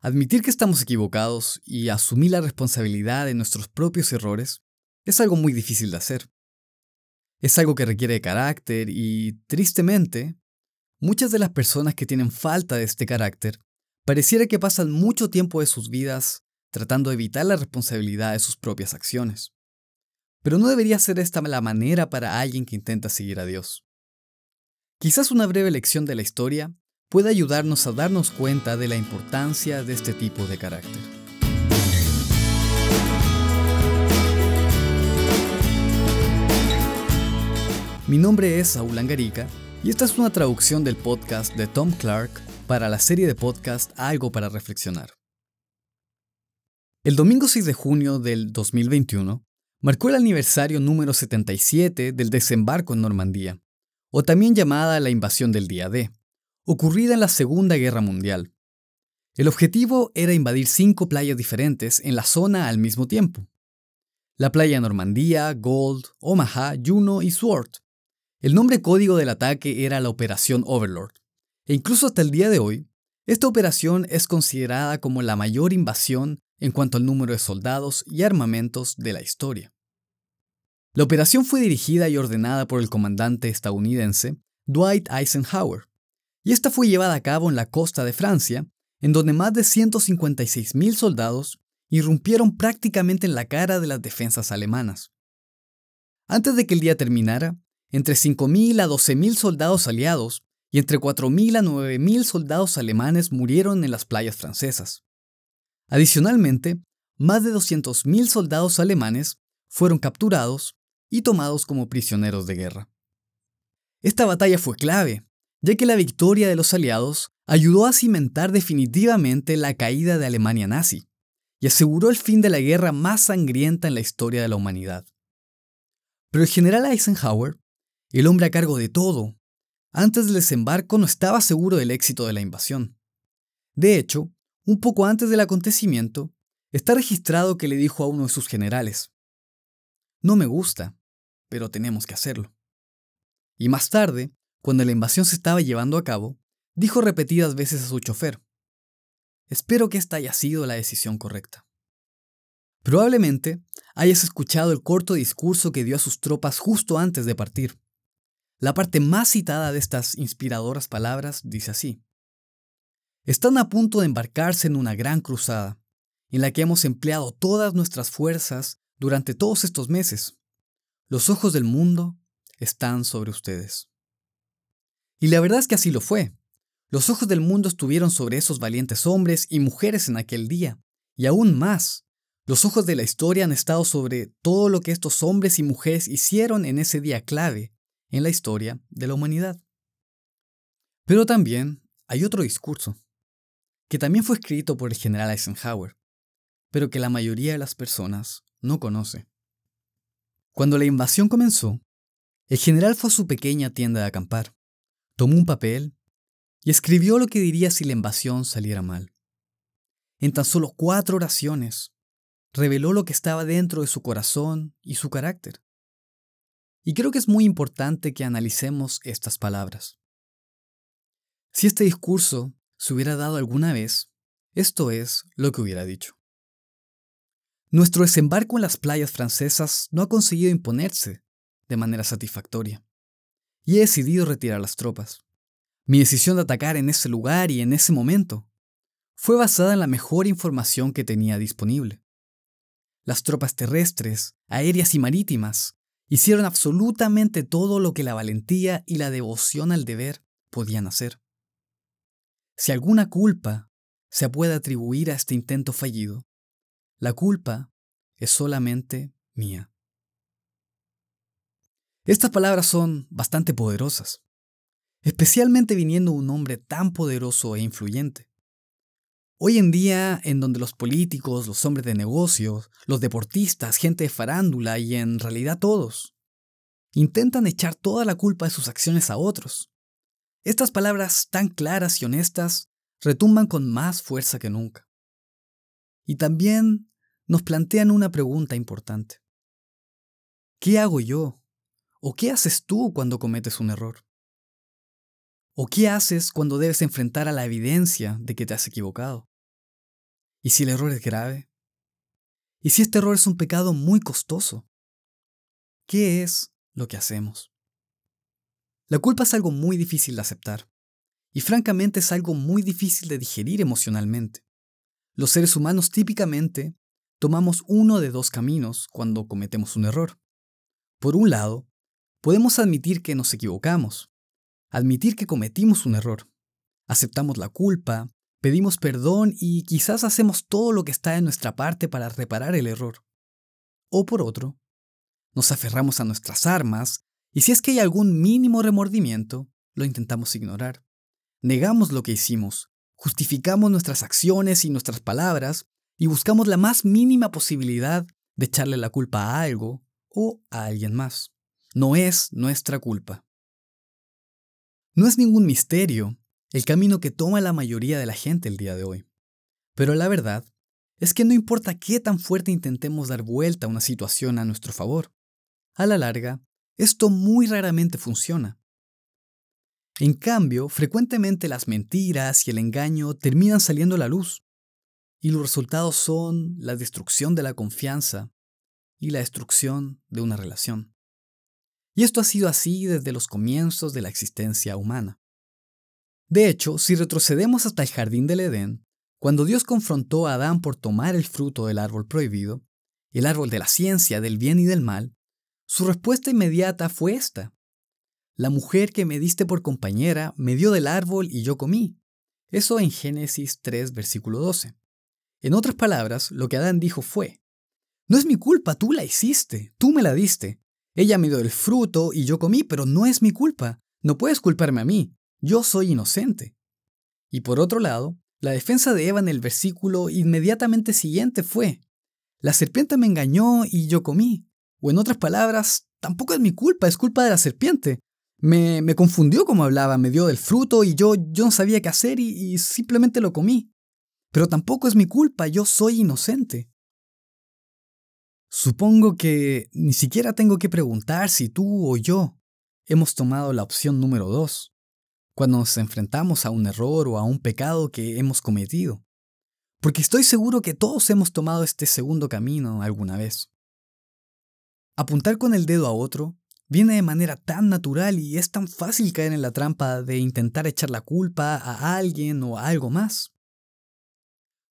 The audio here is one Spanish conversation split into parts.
Admitir que estamos equivocados y asumir la responsabilidad de nuestros propios errores es algo muy difícil de hacer. Es algo que requiere carácter y, tristemente, muchas de las personas que tienen falta de este carácter pareciera que pasan mucho tiempo de sus vidas tratando de evitar la responsabilidad de sus propias acciones. Pero no debería ser esta la manera para alguien que intenta seguir a Dios. Quizás una breve lección de la historia pueda ayudarnos a darnos cuenta de la importancia de este tipo de carácter. Mi nombre es Saúl Angarica y esta es una traducción del podcast de Tom Clark para la serie de podcast Algo para Reflexionar. El domingo 6 de junio del 2021 marcó el aniversario número 77 del desembarco en Normandía, o también llamada la invasión del día D, ocurrida en la Segunda Guerra Mundial. El objetivo era invadir cinco playas diferentes en la zona al mismo tiempo. La playa Normandía, Gold, Omaha, Juno y Sword. El nombre código del ataque era la Operación Overlord. E incluso hasta el día de hoy, esta operación es considerada como la mayor invasión en cuanto al número de soldados y armamentos de la historia. La operación fue dirigida y ordenada por el comandante estadounidense Dwight Eisenhower, y esta fue llevada a cabo en la costa de Francia, en donde más de 156.000 soldados irrumpieron prácticamente en la cara de las defensas alemanas. Antes de que el día terminara, entre 5.000 a 12.000 soldados aliados y entre 4.000 a 9.000 soldados alemanes murieron en las playas francesas. Adicionalmente, más de 200.000 soldados alemanes fueron capturados y tomados como prisioneros de guerra. Esta batalla fue clave, ya que la victoria de los aliados ayudó a cimentar definitivamente la caída de Alemania nazi y aseguró el fin de la guerra más sangrienta en la historia de la humanidad. Pero el general Eisenhower, el hombre a cargo de todo, antes del desembarco no estaba seguro del éxito de la invasión. De hecho, un poco antes del acontecimiento, está registrado que le dijo a uno de sus generales, No me gusta, pero tenemos que hacerlo. Y más tarde, cuando la invasión se estaba llevando a cabo, dijo repetidas veces a su chofer, Espero que esta haya sido la decisión correcta. Probablemente hayas escuchado el corto discurso que dio a sus tropas justo antes de partir. La parte más citada de estas inspiradoras palabras dice así. Están a punto de embarcarse en una gran cruzada, en la que hemos empleado todas nuestras fuerzas durante todos estos meses. Los ojos del mundo están sobre ustedes. Y la verdad es que así lo fue. Los ojos del mundo estuvieron sobre esos valientes hombres y mujeres en aquel día, y aún más, los ojos de la historia han estado sobre todo lo que estos hombres y mujeres hicieron en ese día clave en la historia de la humanidad. Pero también hay otro discurso, que también fue escrito por el general Eisenhower, pero que la mayoría de las personas no conoce. Cuando la invasión comenzó, el general fue a su pequeña tienda de acampar, tomó un papel y escribió lo que diría si la invasión saliera mal. En tan solo cuatro oraciones, reveló lo que estaba dentro de su corazón y su carácter. Y creo que es muy importante que analicemos estas palabras. Si este discurso se hubiera dado alguna vez, esto es lo que hubiera dicho. Nuestro desembarco en las playas francesas no ha conseguido imponerse de manera satisfactoria, y he decidido retirar las tropas. Mi decisión de atacar en ese lugar y en ese momento fue basada en la mejor información que tenía disponible. Las tropas terrestres, aéreas y marítimas Hicieron absolutamente todo lo que la valentía y la devoción al deber podían hacer. Si alguna culpa se puede atribuir a este intento fallido, la culpa es solamente mía. Estas palabras son bastante poderosas, especialmente viniendo de un hombre tan poderoso e influyente. Hoy en día, en donde los políticos, los hombres de negocios, los deportistas, gente de farándula y en realidad todos, intentan echar toda la culpa de sus acciones a otros. Estas palabras tan claras y honestas retumban con más fuerza que nunca. Y también nos plantean una pregunta importante. ¿Qué hago yo? ¿O qué haces tú cuando cometes un error? ¿O qué haces cuando debes enfrentar a la evidencia de que te has equivocado? ¿Y si el error es grave? ¿Y si este error es un pecado muy costoso? ¿Qué es lo que hacemos? La culpa es algo muy difícil de aceptar y francamente es algo muy difícil de digerir emocionalmente. Los seres humanos típicamente tomamos uno de dos caminos cuando cometemos un error. Por un lado, podemos admitir que nos equivocamos, admitir que cometimos un error, aceptamos la culpa, pedimos perdón y quizás hacemos todo lo que está en nuestra parte para reparar el error. O por otro, nos aferramos a nuestras armas y si es que hay algún mínimo remordimiento, lo intentamos ignorar. Negamos lo que hicimos, justificamos nuestras acciones y nuestras palabras y buscamos la más mínima posibilidad de echarle la culpa a algo o a alguien más. No es nuestra culpa. No es ningún misterio el camino que toma la mayoría de la gente el día de hoy. Pero la verdad es que no importa qué tan fuerte intentemos dar vuelta a una situación a nuestro favor, a la larga esto muy raramente funciona. En cambio, frecuentemente las mentiras y el engaño terminan saliendo a la luz, y los resultados son la destrucción de la confianza y la destrucción de una relación. Y esto ha sido así desde los comienzos de la existencia humana. De hecho, si retrocedemos hasta el jardín del Edén, cuando Dios confrontó a Adán por tomar el fruto del árbol prohibido, el árbol de la ciencia del bien y del mal, su respuesta inmediata fue esta. La mujer que me diste por compañera me dio del árbol y yo comí. Eso en Génesis 3, versículo 12. En otras palabras, lo que Adán dijo fue, No es mi culpa, tú la hiciste, tú me la diste. Ella me dio el fruto y yo comí, pero no es mi culpa. No puedes culparme a mí, yo soy inocente. Y por otro lado, la defensa de Eva en el versículo inmediatamente siguiente fue, La serpiente me engañó y yo comí. O en otras palabras, tampoco es mi culpa, es culpa de la serpiente. Me, me confundió como hablaba, me dio del fruto y yo, yo no sabía qué hacer y, y simplemente lo comí. Pero tampoco es mi culpa, yo soy inocente. Supongo que ni siquiera tengo que preguntar si tú o yo hemos tomado la opción número dos, cuando nos enfrentamos a un error o a un pecado que hemos cometido. Porque estoy seguro que todos hemos tomado este segundo camino alguna vez. Apuntar con el dedo a otro viene de manera tan natural y es tan fácil caer en la trampa de intentar echar la culpa a alguien o a algo más.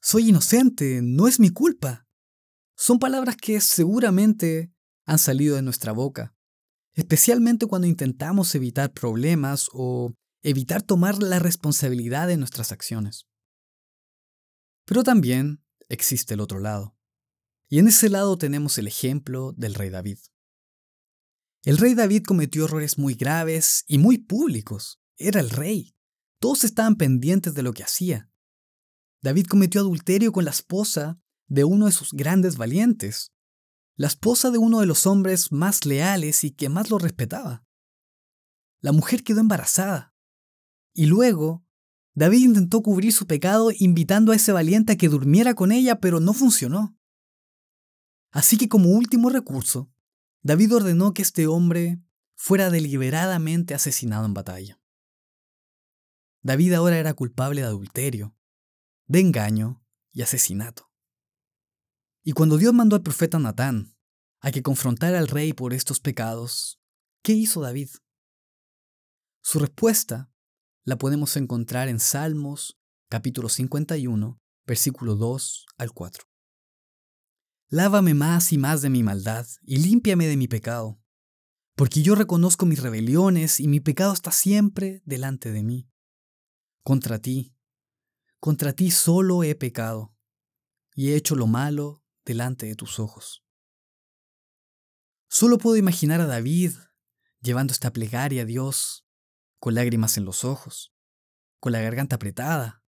Soy inocente, no es mi culpa. Son palabras que seguramente han salido de nuestra boca, especialmente cuando intentamos evitar problemas o evitar tomar la responsabilidad de nuestras acciones. Pero también existe el otro lado. Y en ese lado tenemos el ejemplo del rey David. El rey David cometió errores muy graves y muy públicos. Era el rey. Todos estaban pendientes de lo que hacía. David cometió adulterio con la esposa de uno de sus grandes valientes, la esposa de uno de los hombres más leales y que más lo respetaba. La mujer quedó embarazada. Y luego, David intentó cubrir su pecado invitando a ese valiente a que durmiera con ella, pero no funcionó. Así que como último recurso, David ordenó que este hombre fuera deliberadamente asesinado en batalla. David ahora era culpable de adulterio, de engaño y asesinato. Y cuando Dios mandó al profeta Natán a que confrontara al rey por estos pecados, ¿qué hizo David? Su respuesta la podemos encontrar en Salmos capítulo 51, versículo 2 al 4. Lávame más y más de mi maldad y límpiame de mi pecado, porque yo reconozco mis rebeliones y mi pecado está siempre delante de mí. Contra ti, contra ti solo he pecado y he hecho lo malo delante de tus ojos. Solo puedo imaginar a David llevando esta plegaria a Dios con lágrimas en los ojos, con la garganta apretada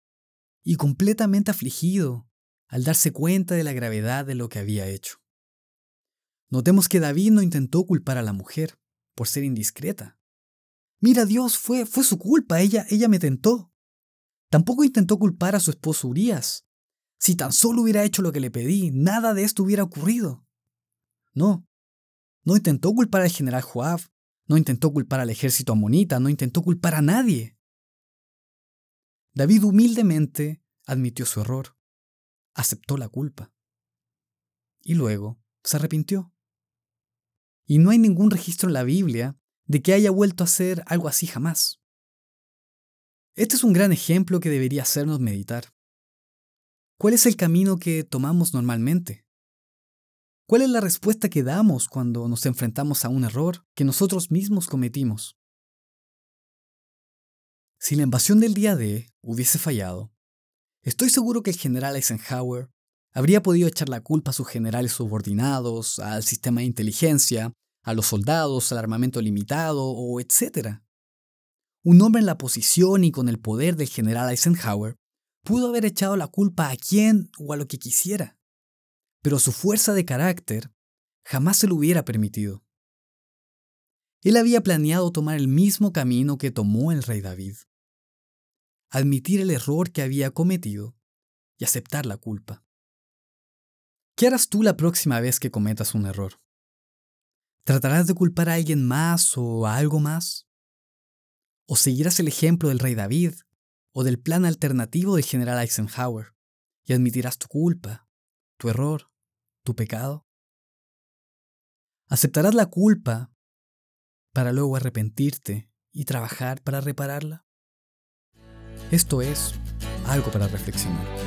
y completamente afligido al darse cuenta de la gravedad de lo que había hecho. Notemos que David no intentó culpar a la mujer por ser indiscreta. Mira, Dios, fue, fue su culpa, ella, ella me tentó. Tampoco intentó culpar a su esposo Urias. Si tan solo hubiera hecho lo que le pedí, nada de esto hubiera ocurrido. No, no intentó culpar al general Joab, no intentó culpar al ejército amonita, no intentó culpar a nadie. David humildemente admitió su error aceptó la culpa. Y luego se arrepintió. Y no hay ningún registro en la Biblia de que haya vuelto a hacer algo así jamás. Este es un gran ejemplo que debería hacernos meditar. ¿Cuál es el camino que tomamos normalmente? ¿Cuál es la respuesta que damos cuando nos enfrentamos a un error que nosotros mismos cometimos? Si la invasión del día D hubiese fallado, estoy seguro que el general Eisenhower habría podido echar la culpa a sus generales subordinados, al sistema de inteligencia, a los soldados, al armamento limitado o etc. Un hombre en la posición y con el poder del general Eisenhower pudo haber echado la culpa a quien o a lo que quisiera pero su fuerza de carácter jamás se lo hubiera permitido. Él había planeado tomar el mismo camino que tomó el rey David, admitir el error que había cometido y aceptar la culpa. ¿Qué harás tú la próxima vez que cometas un error? ¿Tratarás de culpar a alguien más o a algo más? ¿O seguirás el ejemplo del rey David o del plan alternativo del general Eisenhower y admitirás tu culpa, tu error tu pecado? ¿Aceptarás la culpa para luego arrepentirte y trabajar para repararla? Esto es algo para reflexionar.